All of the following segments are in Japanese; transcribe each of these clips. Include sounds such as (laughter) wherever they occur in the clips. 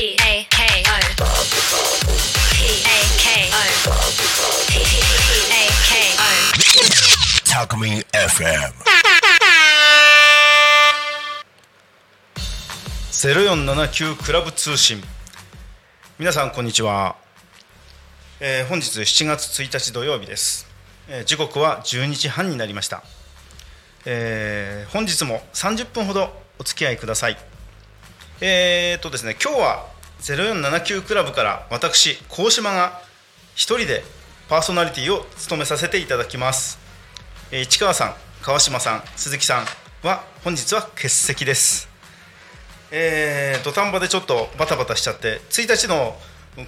A K O P A K O P A K O タクミン FM 0479クラブ通信。皆さんこんにちは、えー本日7月1日土曜日です、えー時刻は12時半になりました、えー本日も30分ほどお付き合いください。えー、っとですね今日は0479クラブから私高島が一人でパーソナリティを務めさせていただきます、えー市川さん川島さん鈴木さんは本日は欠席です。えー、土壇場でちょっとバタバタしちゃって1日の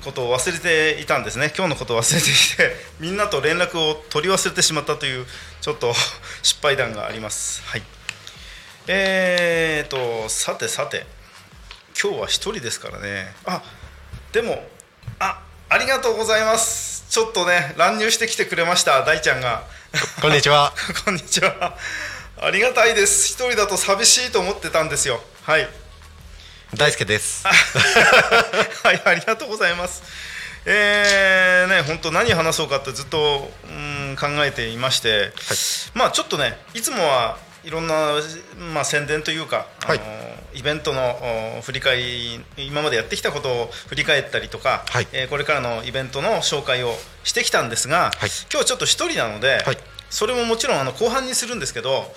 ことを忘れていたんですね。今日のことを忘れていてみんなと連絡を取り忘れてしまったというちょっと失敗談があります。はい。えーとさてさて。今日は一人ですからね。あでもあありがとうございます。ちょっとね乱入してきてくれました大ちゃんが。こんにちは。(laughs) こんにちは。ありがたいです。一人だと寂しいと思ってたんですよ。はい。大輔です。(laughs) はい、ありがとうございます。えー、ね、本当何話そうかってずっと、うん、考えていまして、まあちょっとね、いつもはいろんな、まあ、宣伝というか、はいあのイベントのお振り返り今までやってきたことを振り返ったりとか、はいえーこれからのイベントの紹介をしてきたんですが、はい今日ちょっと一人なので、はいそれももちろんあの後半にするんですけど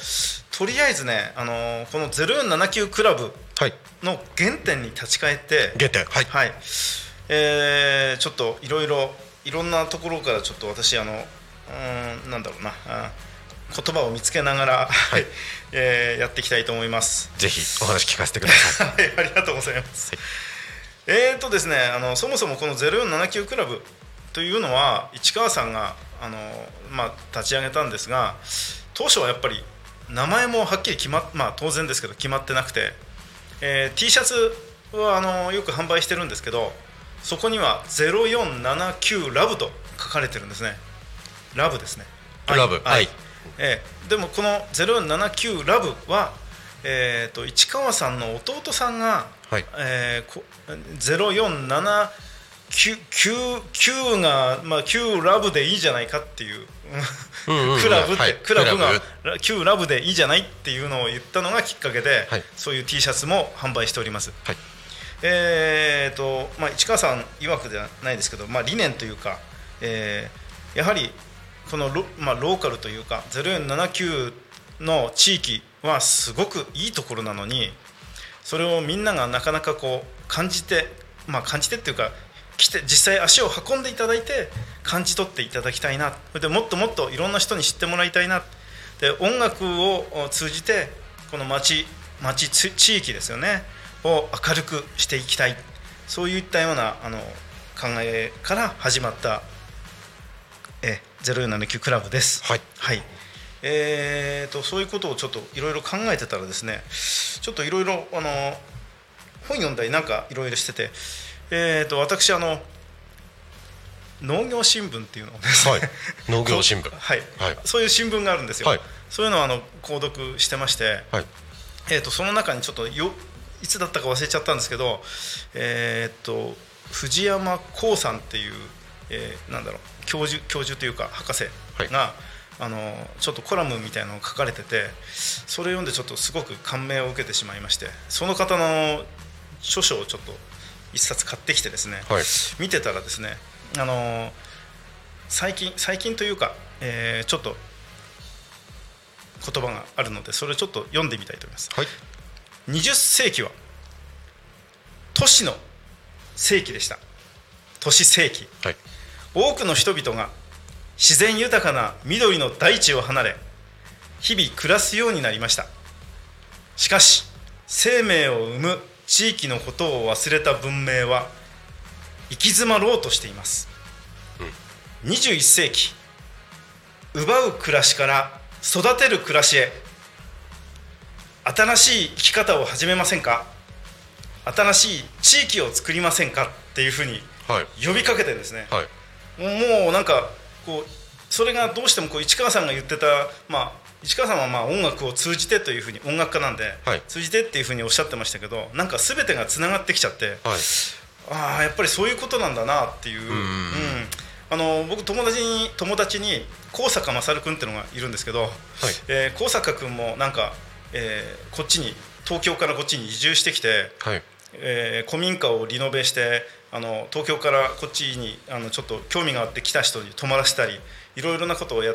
とりあえずねあのこの0479クラブはい。の原点に立ち返って原点。はい。はい、えーちょっといろいろいろんなところからちょっと私あのうーんなんだろうなあ言葉を見つけながら、はい (laughs) えーやっていきたいと思います。ぜひお話聞かせてください。(laughs) はい、ありがとうございます。えーとですね、あのそもそもこの0479クラブというのは市川さんがあのまあ立ち上げたんですが、当初はやっぱり名前もはっきり決まっまあ当然ですけど決まってなくて、えー T シャツはあのよく販売してるんですけど、そこには0479ラブと書かれてるんですね。ラブですね。ラブはいえーでもこの0479ラブは、えー、と市川さんの弟さんが、はい。えーこ0479が、まあ、9ラブでいいじゃないかっていうクラブって、はい。クラブがクラ9ラブでいいじゃないっていうのを言ったのがきっかけで、はい。そういう T シャツも販売しております。はい。えーとまあ、市川さん曰くではないですけど、まあ、理念というか、えーやはりこのロ,、まあ、ローカルというか0479の地域はすごくいいところなのにそれをみんながなかなかこう感じて、まあ、感じてっていうか来て実際足を運んでいただいて感じ取っていただきたいな。でもっともっといろんな人に知ってもらいたいな。で音楽を通じてこの町町地域ですよねを明るくしていきたい。そういったようなあの考えから始まったえ。0479クラブです。はい。はい。えー、とそういうことをちょっといろいろ考えてたらですねちょっといろいろあの本読んだりなんかいろいろしてて、えー、と私あの農業新聞っていうのをですね、はい。農業新聞。はい。はい。そういう新聞があるんですよ、はい。そういうのをあの購読してまして、はい。えー、とその中にちょっとよいつだったか忘れちゃったんですけど、えー、と藤山光さんっていう、えーなんだろう教授教授というか博士が、あのちょっとコラムみたいなのを書かれててそれを読んでちょっとすごく感銘を受けてしまいましてその方の著書をちょっと一冊買ってきてですね、はい見てたらですねあの最近最近というか、えーちょっと言葉があるのでそれをちょっと読んでみたいと思います。はい。20世紀は都市の世紀でした都市世紀はい。多くの人々が自然豊かな緑の大地を離れ日々暮らすようになりましたしかし生命を生む地域のことを忘れた文明は行き詰まろうとしています、21世紀奪う暮らしから育てる暮らしへ新しい生き方を始めませんか？新しい地域を作りませんか？っていうふうにはい。呼びかけてですね、はい。もうなんかこうそれがどうしてもこう市川さんが言ってた、まあ、市川さんはまあ音楽を通じてというふうに音楽家なんで、はい。通じてっていうふうにおっしゃってましたけどなんか全てがつながってきちゃってはい。ああやっぱりそういうことなんだなっていう、うんあの僕友達に友達に高坂勝君っていうのがいるんですけど、えー高坂君もなんか、えーこっちに東京からこっちに移住してきて、はい。えー古民家をリノベしてあの東京からこっちにあのちょっと興味があって来た人に泊まらせたりいろいろなことをや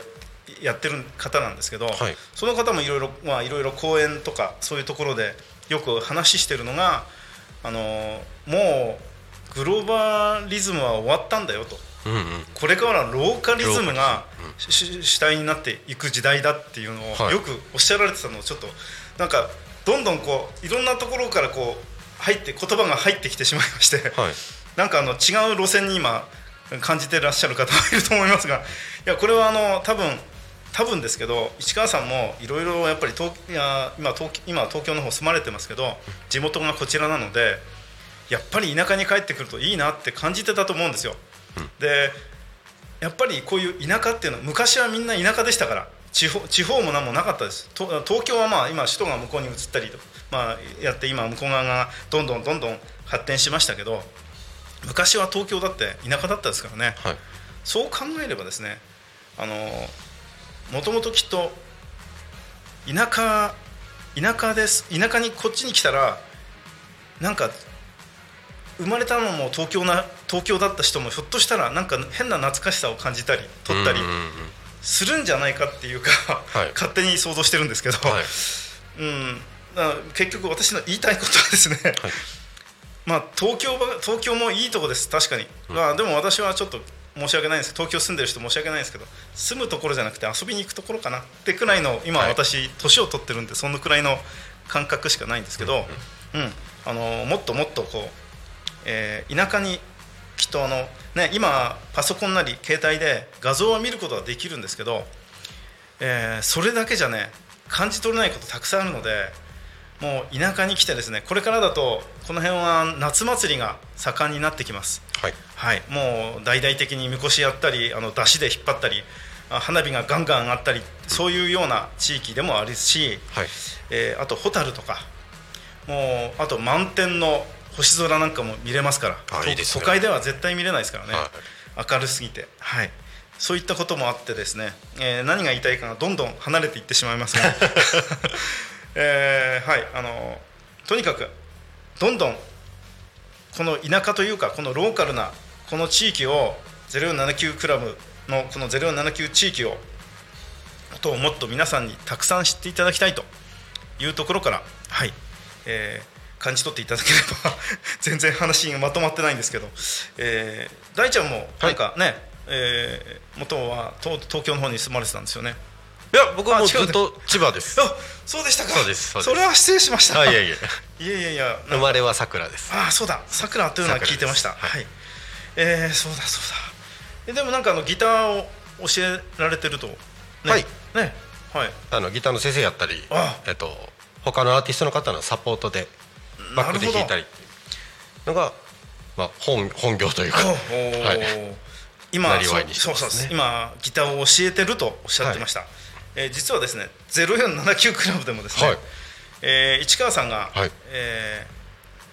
やってる方なんですけど、はい。その方もいろいろまあいろいろ講演とかそういうところでよく話してるのがあのもうグローバリズムは終わったんだよと。うんうん。これからはローカリズム。が主体になっていく時代だっていうのをはい。よくおっしゃられてたのをちょっとなんかどんどんこういろんなところからこう入って言葉が入ってきてしまいまして、はいなんかあの違う路線に今感じてらっしゃる方もいると思いますがいやこれはあの多分多分ですけど市川さんもいろいろやっぱり東いや今東今は東京の方住まれてますけど地元がこちらなのでやっぱり田舎に帰ってくるといいなって感じてたと思うんですよ。でやっぱりこういう田舎っていうのは昔はみんな田舎でしたから地方地方も何もなかったですと東京はまあ今首都が向こうに移ったりと、まあ、やって今向こう側がどんどんどんどん発展しましたけど昔は東京だって田舎だったですからね。はい。そう考えればですねあのもともときっと田舎田舎です。田舎にこっちに来たらなんか生まれたのも東京な東京だった人もひょっとしたらなんか変な懐かしさを感じたり取ったりするんじゃないかっていうか、はい。勝手に想像してるんですけど、はい。うん、結局私の言いたいことはですね、まあ東京は東京もいいとこです。確かに、まあ、でも私はちょっと申し訳ないんです。東京住んでる人申し訳ないんですけど住むところじゃなくて遊びに行くところかなってくらいの今はい。私年を取ってるんでそのくらいの感覚しかないんですけど、うん。あのもっともっとこう、えー田舎にきっとあの、ね、今パソコンなり携帯で画像は見ることはできるんですけど、えーそれだけじゃね感じ取れないことたくさんあるのでもう田舎に来てですねこれからだとこの辺は夏祭りが盛んになってきます。はい。はい、もう大々的にみこしやったりあの出汁で引っ張ったりあ花火がガンガン上がったりそういうような地域でもあるし、はい。えーあとホタルとかもうあと満天の星空なんかも見れますからとあいいですね。都会では絶対見れないですからね、は明るすぎて、はい、そういったこともあってですね、えー何が言いたいかがどんどん離れていってしまいますが、(laughs) えーはいあのとにかくどんどんこの田舎というかこのローカルなこの地域を0479クラブのこの0479地域をことをもっと皆さんにたくさん知っていただきたいというところからはい、えー感じ取っていただければ (laughs) 全然話がまとまってないんですけど、えー大ちゃんもなんかね、えー元は東東京の方に住まれてたんですよねいや僕はもずっと千葉です。あそうでしたか。そうですそれは失礼しました。あいやいやいやいやいや生まれは桜です。ああそうだ。さくらというのは聞いてました。はい、えーそうだそうだ。えでもなんかあのギターを教えられてると、ね、はい。ね。はい。あのギターの先生やったりあ。えっと他のアーティストの方のサポートでバックで弾いたり。っていうのがまあ本本業というか。はい。今なりわいにしてそうますね。そうそう今ギターを教えてるとおっしゃってました、えー実はですね0479クラブでもですね、はい。えー市川さんが、はい。えー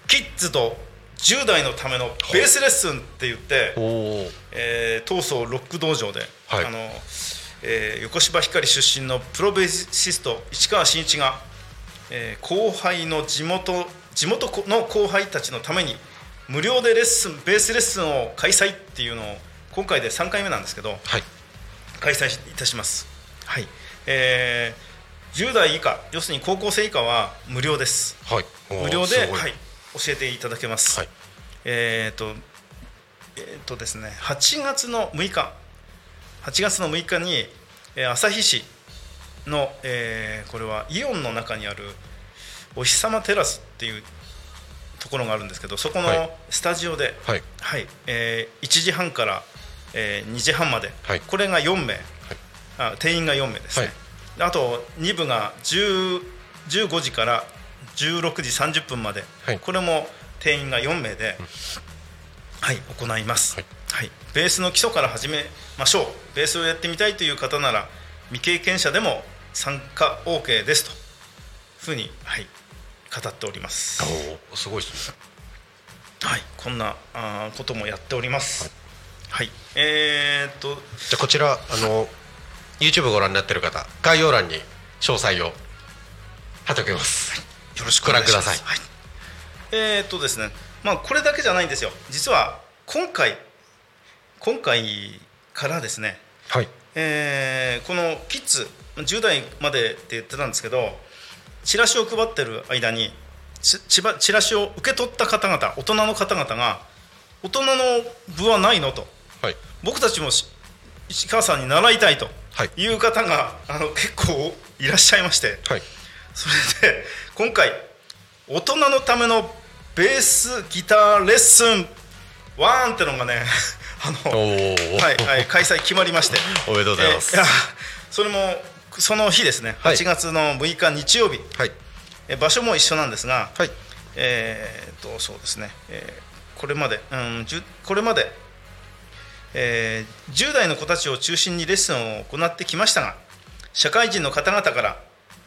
キッズと10代のためのベースレッスンって言って、おおえー、東総ロック道場で、はい。あのえー横芝光出身のプロベーシスト市川真一が、えー後輩の地元地元の後輩たちのために無料でレッスンベースレッスンを開催っていうのを今回で3回目なんですけどはい。開催いたします、はいえー10代以下要するに高校生以下は無料です。はい。無料で、はい、教えていただけます、はい。えー、とえー、とですね8月の6日8月の6日に、えー旭市の、えーこれはイオンの中にあるお日様テラスっていうところがあるんですけどそこのはい。スタジオで、はい。はいえー1時半から、えー2時半まで、はい。これが4名、あ定員が4名ですね、はい。であと2部が10 15時から16時30分まで、はい。これも定員が4名で、はい、行います、はい。はい、ベースの基礎から始めましょう。ベースをやってみたいという方なら未経験者でも参加 OK ですと。ふうに、はい、語っております。おおすごいですね。はい。こんなあーこともやっております。はい、えー、っとじゃあこちらあの YouTube ご覧になってる方概要欄に詳細を貼っておきます。よろしくお願いします。ご覧ください。はい、えー、っとですね。まあこれだけじゃないんですよ。実は今回今回からですね。はい。えーこのキッズ10代までって言ってたんですけどチラシを配ってる間にちちばチラシを受け取った方々大人の方々が大人の部はないのと。はい。僕たちもし石川さんに習いたいと。はい。いう方があの結構いらっしゃいまして。はい。それで今回大人のためのベースギターレッスンワンってのがねあのはい、はい、開催決まりまして。(laughs) おめでとうございます。えーやそれもその日ですね。はい。8月の6日日曜日、はい。え場所も一緒なんですが、はい。えー、とそうですね、えーこれまで、うん、じゅこれまで、えー10代の子たちを中心にレッスンを行ってきましたが社会人の方々から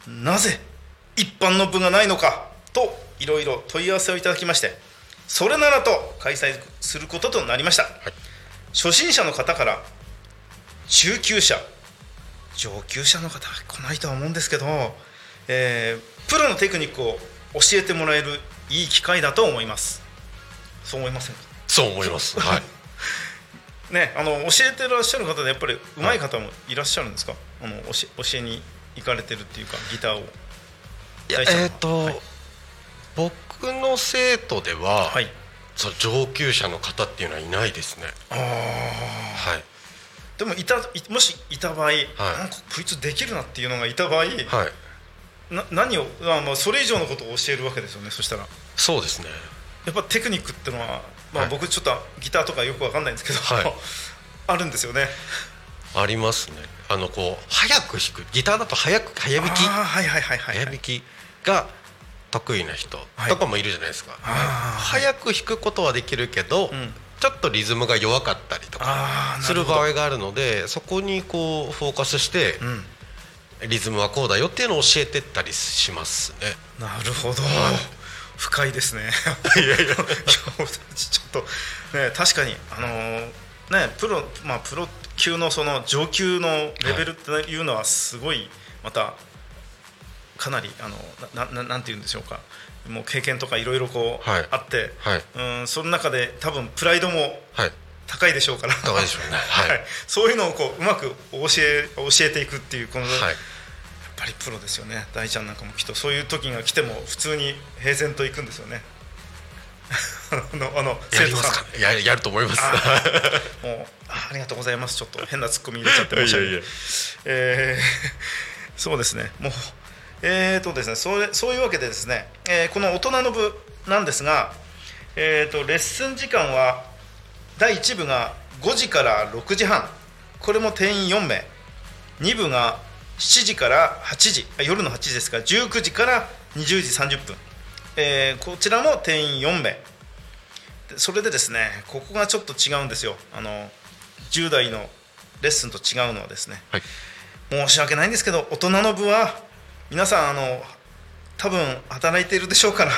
なぜ一般の部がないのかといろいろ問い合わせをいただきましてそれならと開催することとなりました、初心者の方から中級者上級者の方は来ないとは思うんですけど、えープロのテクニックを教えてもらえるいい機会だと思います。そう思いませんか？そう思います。はいねあの教えてらっしゃる方でやっぱり上手い方もいらっしゃるんですか、あの教え教えに行かれてるっていうかギターを。いやえっ、と、はい。僕の生徒では、はい。そう上級者の方っていうのはいないですね。ああはい。でもいたいもしいた場合、なんかこいつできるなっていうのがいた場合、はい。な何をあまあそれ以上のことを教えるわけですよねそしたら。そうですね。やっぱテクニックっていうのは、まあ、はい。僕ちょっとギターとかよくわかんないんですけど、はい。(laughs) あるんですよね。ありますね。あのこう早く弾く。ギターだと早く早弾き。はいはいはいはい、早弾きが得意な人はい。とかもいるじゃないですか、早く弾くことはできるけど、ん。ちょっとリズムが弱かったりとかする場合があるのでそこにこうフォーカスして、うん。リズムはこうだよっていうのを教えてったりしますね。なるほど、深いですね。いやいや。(laughs) ちょっとね確かにあのーねプロまあプロ級のその上級のレベルっていうのはすごいまたかなりあのなななんて言うんでしょうか。もう経験とかいろいろこう、はい。あって、はい。うんその中で多分プライドもはい。高いでしょうから。高いでしょうね。はい。(laughs) そういうのをこううまく教え教えていくっていうこの、はいぱりプロですよね。大ちゃんなんかもきっと。そういう時が来ても普通に平然といくんですよね。(laughs) あのあのやりますか？ねややると思います。あもうあありがとうございます。ちょっと変なツッコミ入れちゃって申し訳 (laughs) えー (laughs) そうですね。もうえーとですねそれそういうわけでですね、えーこの大人の部なんですが、えー、とレッスン時間は第1部が5時から6時半。これも定員4名。2部が7時から8時あ夜の8時ですから19時から20時30分、えーこちらも定員4名。でそれでですねここがちょっと違うんですよ。あの10代のレッスンと違うのはですね。はい。申し訳ないんですけど大人の部は皆さんあの多分働いているでしょうから、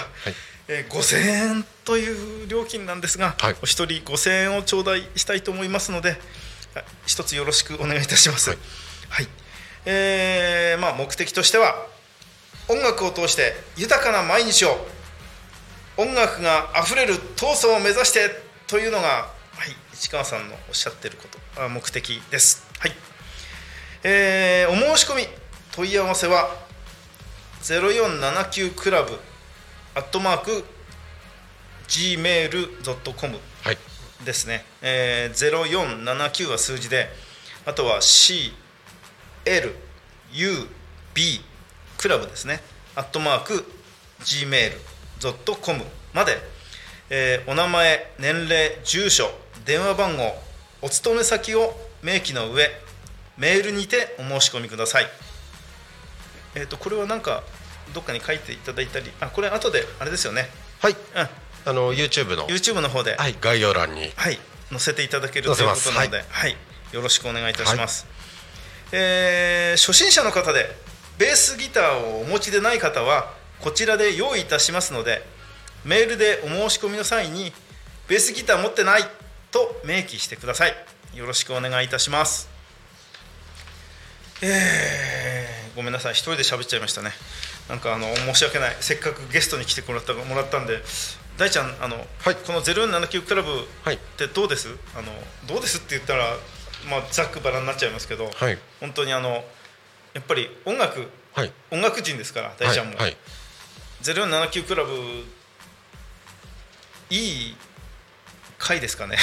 えー5000円という料金なんですが、はい。お一人5000円を頂戴したいと思いますのであ一つよろしくお願いいたします。ははいい、えーまあ、目的としては音楽を通して豊かな毎日を音楽があふれる闘争を目指してというのが、はい、市川さんのおっしゃってることあ目的です。はい。えーお申し込み問い合わせは0479クラブアットマーク gmail.com はい。ですね、えー、0479は数字であとは CLUB クラブですね。アットマーク gmail.com まで、えーお名前年齢住所電話番号お勤め先を明記の上メールにてお申し込みください。えっ、とこれはなんかどっかに書いていただいたりあこれ後であれですよね。はい。うん。あの YouTube の。YouTube の方で。はい概要欄に。はい、載せていただけるということなので、はい。よろしくお願いいたします、えー初心者の方でベースギターをお持ちでない方はこちらで用意いたしますのでメールでお申し込みの際にベースギター持ってないと明記してください。よろしくお願いいたします。えー、ごめんなさい。一人で喋っちゃいましたね。なんかあの申し訳ない。せっかくゲストに来てもらったもらったんで大ちゃんあの、はい。この0479クラブはい。ってどうです、あのどうですって言ったら、まあ、ざっくばらんになっちゃいますけど、はい。本当にあのやっぱり音楽はい。音楽人ですから大ちゃんも、はいはい。0479クラブいい回ですかね。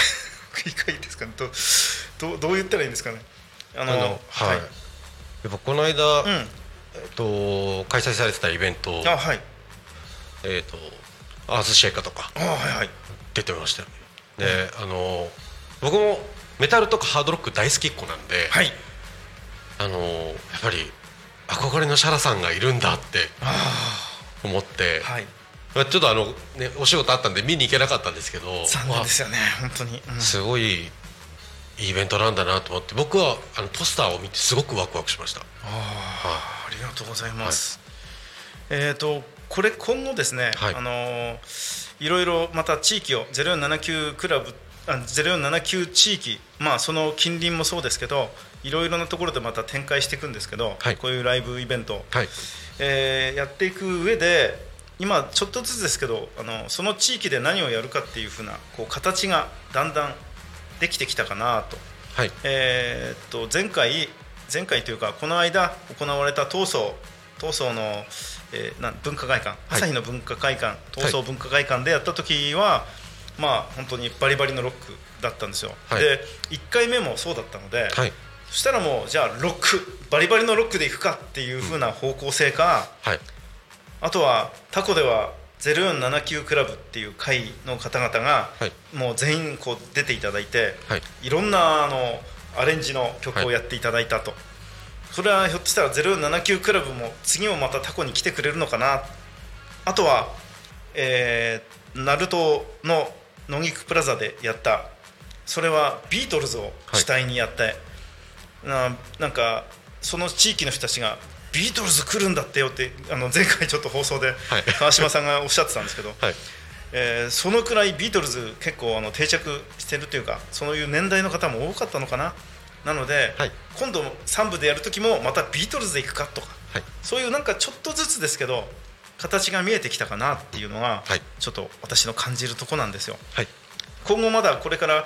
いい回ですかね。(laughs) どうどうどう言ったらいいんですかね。ああのはい、やっぱこの間、うん。えっと、開催されてたイベント、あはい。えっと、アースシェイカーとかあはいはい。出てましたよね。で、あの僕もメタルとかハードロック大好きっ子なんで、はい。あのやっぱり憧れのシャラさんがいるんだって思って、はい。まあちょっとあの、ね、お仕事あったんで見に行けなかったんですけど残念ですよね本当に、うん。わすごいいいイベントなんだなと思って僕はあのポスターを見てすごくワクワクしました。ああありがとうございます。えっ、とこれ今後ですね、はい。あのーいろいろまた地域を0479クラブあ0479地域。まあその近隣もそうですけどいろいろなところでまた展開していくんですけど、はい。こういうライブイベント、はい。えーやっていく上で今ちょっとずつですけどあのその地域で何をやるかっていうふうなこう形がだんだんできてきたかなと。はい。えーっと前回前回というかこの間行われた闘争闘争の、えーなん文化会館。朝日の文化会館、闘争文化会館でやった時は、まあ本当にバリバリのロックだったんですよ、はい。で1回目もそうだったので、はい。そしたらもうじゃあロックバリバリのロックでいくかっていう風な方向性か、はい。あとはタコでは0479クラブっていう会の方々が、はい。もう全員こう出ていただいて、はい。いろんなあのアレンジの曲をやっていただいたと、それはひょっとしたら079クラブも次もまたタコに来てくれるのかな。あとは、えー、ナルトの野菊プラザでやった。それはビートルズを主体にやって、ななんかその地域の人たちがビートルズ来るんだってよってあの前回ちょっと放送ではい。川島さんがおっしゃってたんですけど、はい。えーそのくらいビートルズ結構あの定着してるというかそういう年代の方も多かったのかな。なので、はい。今度3部でやる時もまたビートルズで行くかとか。はい。そういうなんかちょっとずつですけど形が見えてきたかなっていうのが、はい。ちょっと私の感じるとこなんですよ。はい。今後まだこれから、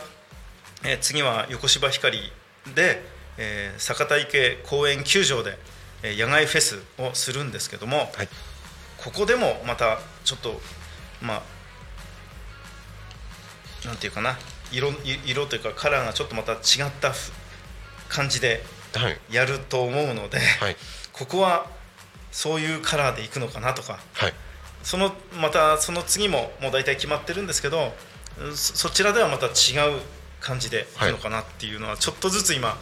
えー次は横芝光で、えー坂田池公園球場で、えー野外フェスをするんですけども、はい。ここでもまたちょっとまあなんていうかな色い色というかカラーがちょっとまた違ったふ感じではい。やると思うので、はい。ここはそういうカラーでいくのかなとか。はい。そのまたその次ももう大体決まってるんですけどうんそそちらではまた違う感じでいくのかなっていうのはちょっとずつ今、うん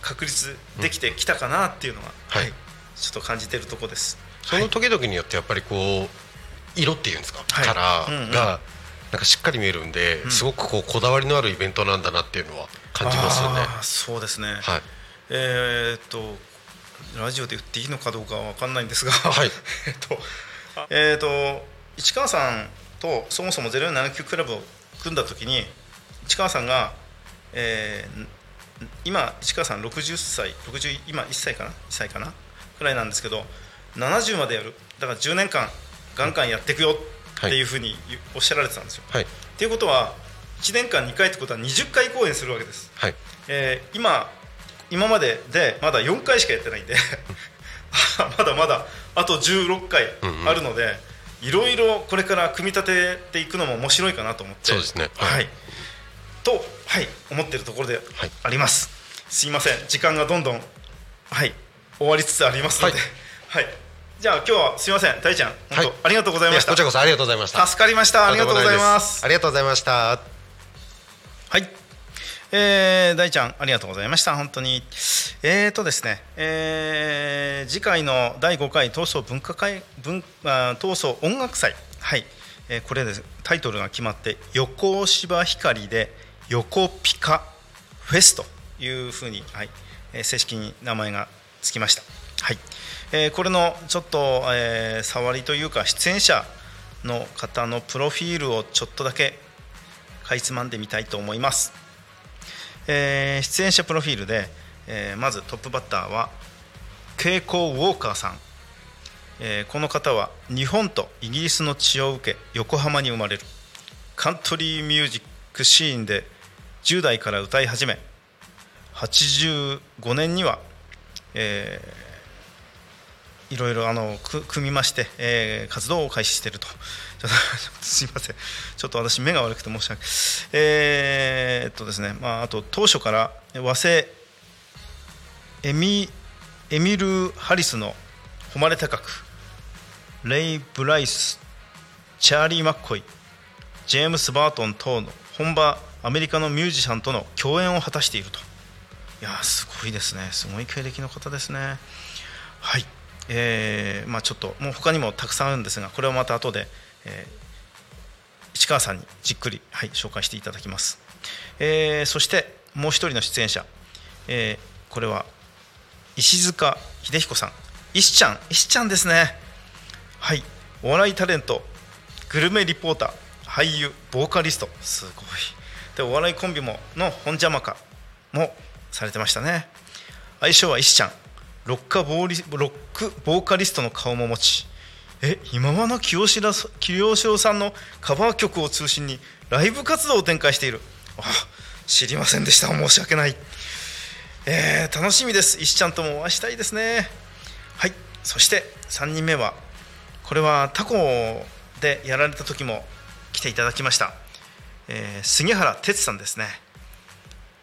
確立できてきたかなっていうのは、はい。ちょっと感じてるとこです。その時々によってやっぱりこう色っていうんですか、はい。カラうんうん。ーがなんかしっかり見えるんで、すごくこうこだわりのあるイベントなんだなっていうのは感じますよね。そうですね、はい。えーっとラジオで言っていいのかどうかは分かんないんですが、はい。(laughs) えっとえーっと市川さんとそもそも0479クラブを組んだ時に市川さんが、えーん今市川さん60歳60今1歳かな？1歳かな？くらいなんですけど70までやる。だから10年間ガンガンやっていくよっていうふうにおっしゃられてたんですよ。はい。っていうことは1年間2回ってことは20回公演するわけです。はい。えー今今まででまだ4回しかやってないんで (laughs) まだまだあと16回あるので、いろいろこれから組み立てていくのも面白いかなと思って。そうですね。は、はい。いと、はい、思ってるところではい。あります、すいません。時間がどんどん、はい、終わりつつありますので、はい。じゃあ今日はすいません。大ちゃん本当、はい。ありがとうございました。こちらこそありがとうございました。助かりました。ありがとうございます。ありがとうございました。えー、大ちゃんありがとうございました。本当に。えーとですね、えー次回の第5回闘争文化会文あ闘争音楽祭。はい、えーこれです。タイトルが決まって横芝光で横ピカフェスというふうに、はい。えー正式に名前がつきました。はい、えーこれのちょっと、えー触りというか出演者の方のプロフィールをちょっとだけかいつまんでみたいと思います、えー出演者プロフィールで、えーまずトップバッターはケイコー・ウォーカーさん、えーこの方は日本とイギリスの血を受け横浜に生まれるカントリーミュージックシーンで10代から歌い始め85年には、えーいろいろあの組みまして、えー活動を開始していると。ちょっとすいませんちょっと私目が悪くて申し訳ない。えーっとですね、まあ、あと当初から和製エミエミル・ハリスの誉れ高くレイ・ブライスチャーリー・マッコイジェームス・バートン等の本場アメリカのミュージシャンとの共演を果たしていると。いやすごいですね。すごい経歴の方ですね。はい。えーまあちょっともう他にもたくさんあるんですがこれをまた後で、えー市川さんにじっくり、はい、紹介していただきます、えーそしてもう一人の出演者、えーこれは石塚秀彦さん。石ちゃん。石ちゃんですね。はい。お笑いタレント。グルメリポーター。俳優ボーカリスト。すごい。でお笑いコンビもの本邪魔か。もされてましたね。愛称は石ちゃん。ロッカボーリロックボーカリストの顔も持ち。え今和の清志郎清志郎さんのカバー曲を中心にライブ活動を展開している。あ知りませんでした。申し訳ない。えー楽しみです。石ちゃんともお会いしたいですね。はい。そして3人目はこれはタコでやられた時も来ていただきました、えー杉原哲さんですね。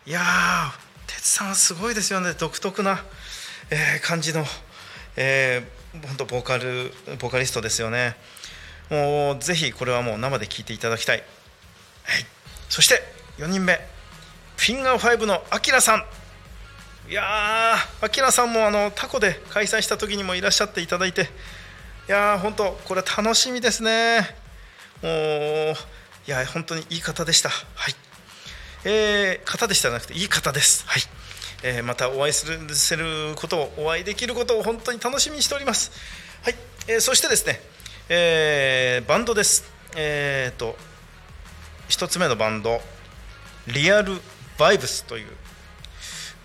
いやー哲さんはすごいですよね。独特な、えー感じの、えー本当ボーカルボーカリストですよねもうぜひこれはもう生で聴いていただきたい、はい、そして4人目フィンガー5のアキラさんいやー、アキラさんもあのタコで開催した時にもいらっしゃっていただいて、いやー、本当、これ楽しみですね。もう、いや、本当にいい方でした。はい。えー、方でしたじゃなくて、いい方です。はい。えーまたお会いするすることを、お会いできることを本当に楽しみにしております。はい。えーそしてですね、えーバンドです。えっ、と、一つ目のバンド、リアルバイブスという。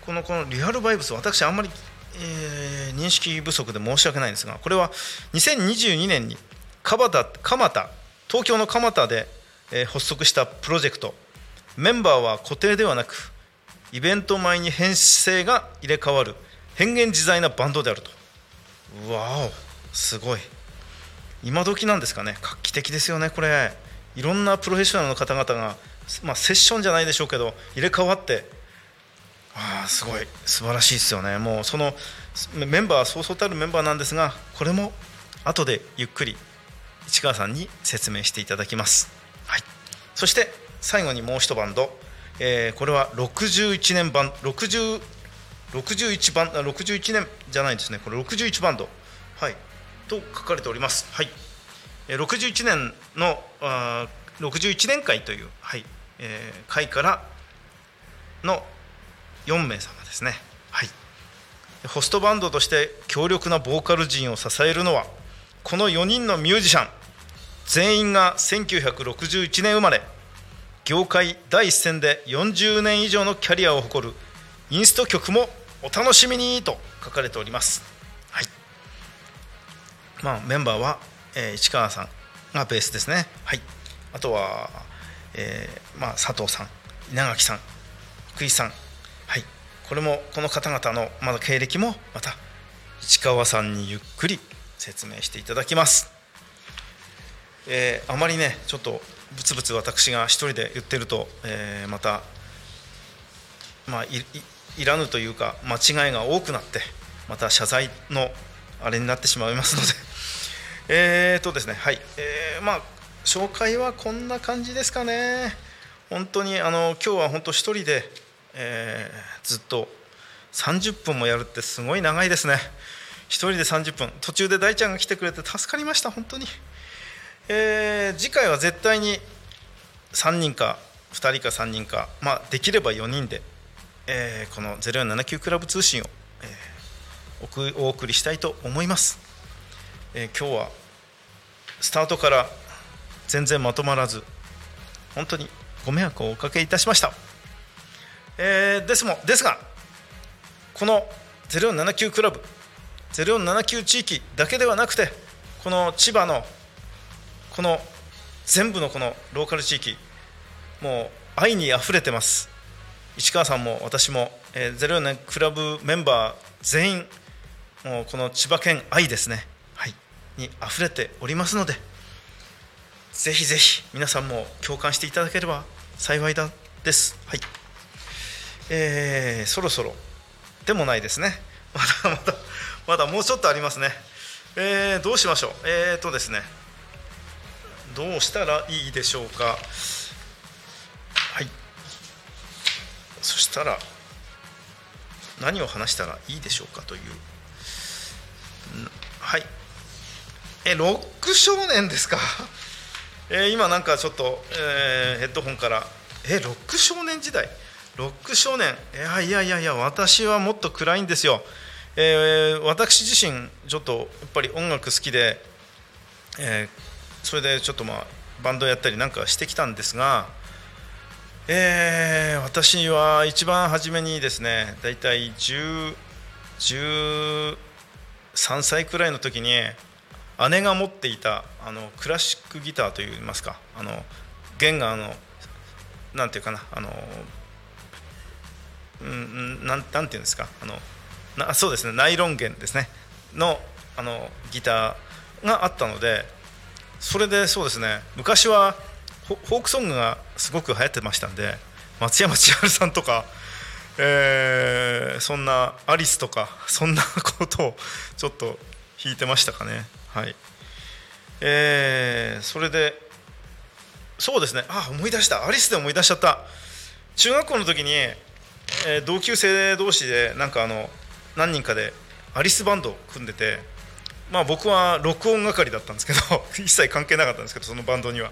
このこのリアルバイブス私あんまり、えー認識不足で申し訳ないんですがこれは2022年に蒲田蒲田東京の蒲田で、えー発足したプロジェクトメンバーは固定ではなくイベント前に編成が入れ替わる。変幻自在なバンドであると。わお。すごい。今時なんですかね。画期的ですよねこれ。いろんなプロフェッショナルの方々が、まあ、セッションじゃないでしょうけど入れ替わって。ああすごい。素晴らしいですよね。もうそのメンバーそうそうたるメンバーなんですがこれも後でゆっくり市川さんに説明していただきます、はい、そして最後にもう一バンド、えーこれは61年版60 61番61年じゃないですね。これ61バンドはい。と書かれております。はい。61年のあ61年会という、はい。えー会からの4名様ですね。はい。ホストバンドとして強力なボーカル陣を支えるのはこの4人のミュージシャン。全員が1961年生まれ。業界第一線で40年以上のキャリアを誇るインスト曲もお楽しみにと書かれております、はい。まあ、メンバーは、えー市川さんがベースですね、はい、あとは、えーまあ、佐藤さん稲垣さん福井さん、はい、これもこの方々のまだ経歴もまた市川さんにゆっくり説明していただきます。えーあまりねちょっとブツブツ私が一人で言ってると、えーまた、まあ、いらぬというか間違いが多くなってまた謝罪のあれになってしまいますので。(laughs) えーとですねはい、えーまあ紹介はこんな感じですかね。本当にあの今日は本当一人で、えーずっと30分もやるってすごい長いですね。一人で30分。途中で大ちゃんが来てくれて助かりました本当に。えー次回は絶対に3人か2人か3人か、まあ、できれば4人で、えーこの0479クラブ通信を、えーお送りしたいと思います、えー今日はスタートから全然まとまらず本当にご迷惑をおかけいたしました、えーですもですがこの0479クラブ0479地域だけではなくてこの千葉のこの全部のこのローカル地域もう愛にあふれてます市川さんも私も、えー、04年クラブメンバー全員もうこの千葉県愛ですね、はい、にあふれておりますのでぜひぜひ皆さんも共感していただければ幸いだです。はい。えー、そろそろでもないですね。(laughs) まだまだまだもうちょっとありますね。えー、どうしましょう。えーとですね。どうしたらいいでしょうか？はい。そしたら何を話したらいいでしょうか？という。はい。え、ロック少年ですか？(laughs) えー今なんかちょっと、えーヘッドホンから「えロック少年時代？ロック少年いやいやいやいや私はもっと暗いんですよ」えー私自身ちょっとやっぱり音楽好きで、えーそれでちょっとまあバンドやったりなんかしてきたんですが、えー私は一番初めにですねだいたい13歳くらいの時に姉が持っていたあのクラシックギターといいますかあの弦があのなんていうかなあのうんうんなんなんていうんですかあのなそうですねナイロン弦ですねのあのギターがあったのでそれでそうですね。昔はフォークソングがすごく流行ってましたんで松山千春さんとか、えーそんなアリスとかそんなことをちょっと弾いてましたかね。はい。えーそれでそうですね。あ思い出した。アリスで思い出しちゃった。中学校の時に、えー同級生同士でなんかあの何人かでアリスバンドを組んでてまあ僕は録音係だったんですけど (laughs) 一切関係なかったんですけどそのバンドには、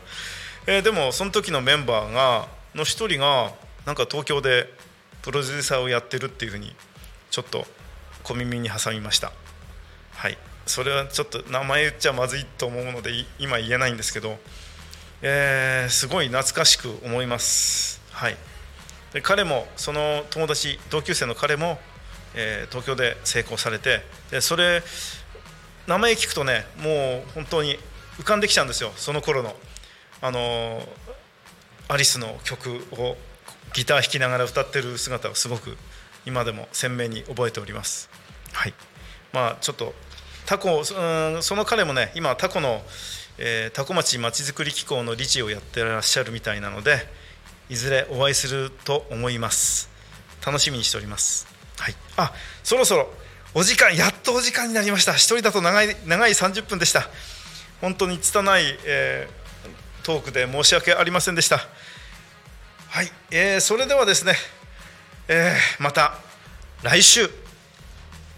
えーでもその時のメンバーがの一人がなんか東京でプロデューサーをやってるっていうふうにちょっと小耳に挟みました。はい。それはちょっと名前言っちゃまずいと思うので今言えないんですけど、えーすごい懐かしく思います。はい。で彼もその友達同級生の彼も、えー東京で成功されてでそれ名前聞くとねもう本当に浮かんできちゃうんですよその頃の。あのアリスの曲をギター弾きながら歌ってる姿をすごく今でも鮮明に覚えております。はい。まあちょっとタコその彼もね今タコの、えータコ町まちづくり機構の理事をやってらっしゃるみたいなのでいずれお会いすると思います。楽しみにしております。はい。あそろそろお時間やっとお時間になりました。一人だと長い長い30分でした。本当に拙い、えートークで申し訳ありませんでした。はい、えーそれではですね、えーまた来週、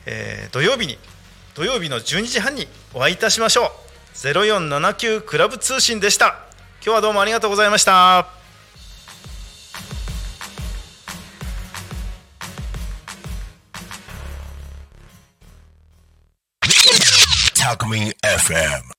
えー土曜日に土曜日の12時半にお会いいたしましょう。0479クラブ通信でした。今日はどうもありがとうございました。Alchemy FM.